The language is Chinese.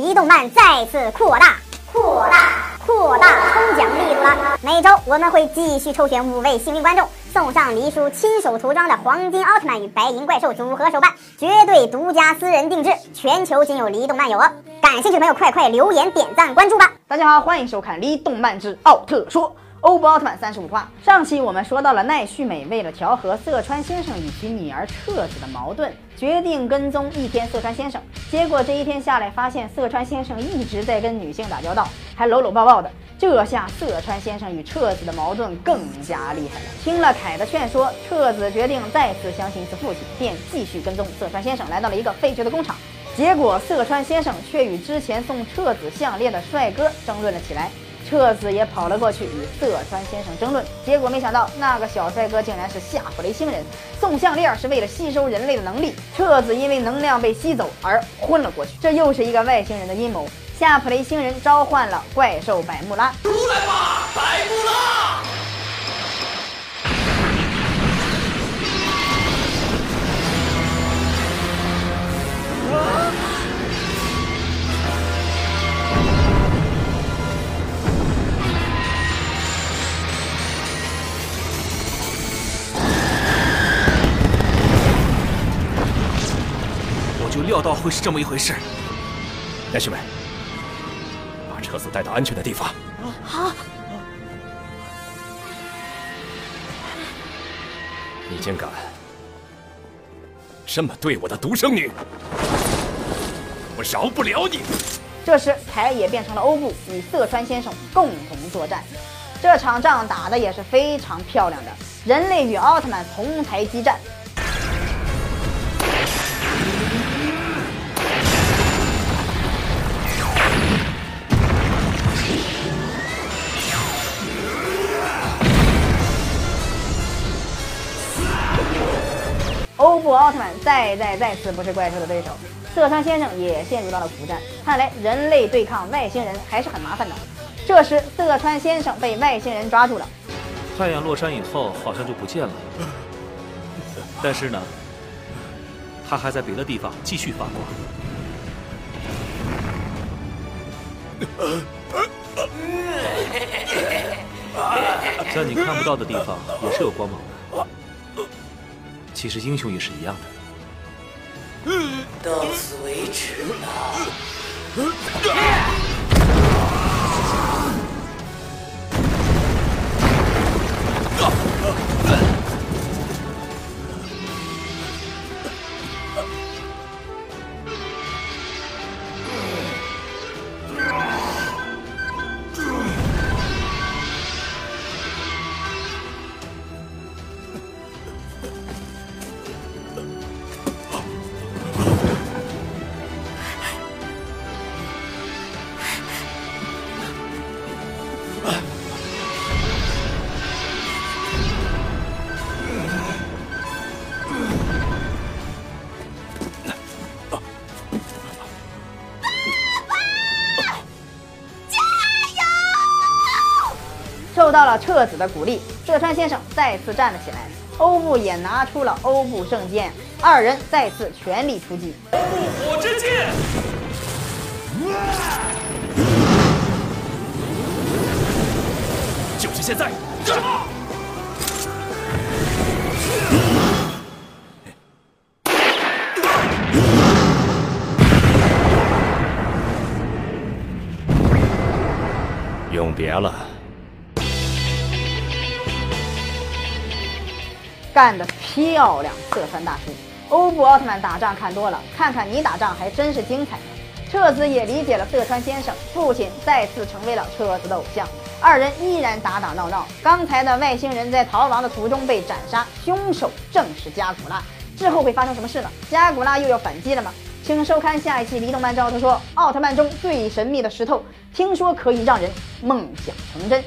离动漫再次扩大、扩大、扩大抽奖力度了。每周我们会继续抽选五位幸运观众，送上黎叔亲手涂装的黄金奥特曼与白银怪兽组合手办，绝对独家私人定制，全球仅有黎动漫有哦。感兴趣的朋友，快快留言、点赞、关注吧！大家好，欢迎收看《黎动漫之奥特说》。欧布奥特曼三十五话，上期我们说到了奈绪美为了调和色川先生与其女儿彻子的矛盾，决定跟踪一天色川先生。结果这一天下来，发现色川先生一直在跟女性打交道，还搂搂抱抱的。这下色川先生与彻子的矛盾更加厉害了。听了凯的劝说，彻子决定再次相信一次父亲，便继续跟踪色川先生，来到了一个废旧的工厂。结果色川先生却与之前送彻子项链的帅哥争论了起来。彻子也跑了过去与色川先生争论，结果没想到那个小帅哥竟然是夏普雷星人，送项链是为了吸收人类的能力。彻子因为能量被吸走而昏了过去，这又是一个外星人的阴谋。夏普雷星人召唤了怪兽百慕拉，出来吧，百慕拉！就料到会是这么一回事。来，兄妹，把车子带到安全的地方。好，你竟敢这么对我的独生女，我饶不了你！这时凯也变成了欧布，与色川先生共同作战。这场仗打的也是非常漂亮的，人类与奥特曼同台激战。欧布奥特曼再再再次不是怪兽的对手，色川先生也陷入到了苦战。看来人类对抗外星人还是很麻烦的。这时，色川先生被外星人抓住了。太阳落山以后，好像就不见了。但是呢，他还在别的地方继续发光。在你看不到的地方也是有光芒的。其实英雄也是一样的。到此为止了。受到了彻子的鼓励，色川先生再次站了起来，欧布也拿出了欧布圣剑，二人再次全力出击。欧布火之剑！就是现在！永别了。干得漂亮，色川大叔！欧布奥特曼打仗看多了，看看你打仗还真是精彩呢。彻子也理解了色川先生，父亲再次成为了彻子的偶像，二人依然打打闹闹。刚才的外星人在逃亡的途中被斩杀，凶手正是加古拉。之后会发生什么事呢？加古拉又要反击了吗？请收看下一期《离动漫之奥特说》，奥特曼中最神秘的石头，听说可以让人梦想成真。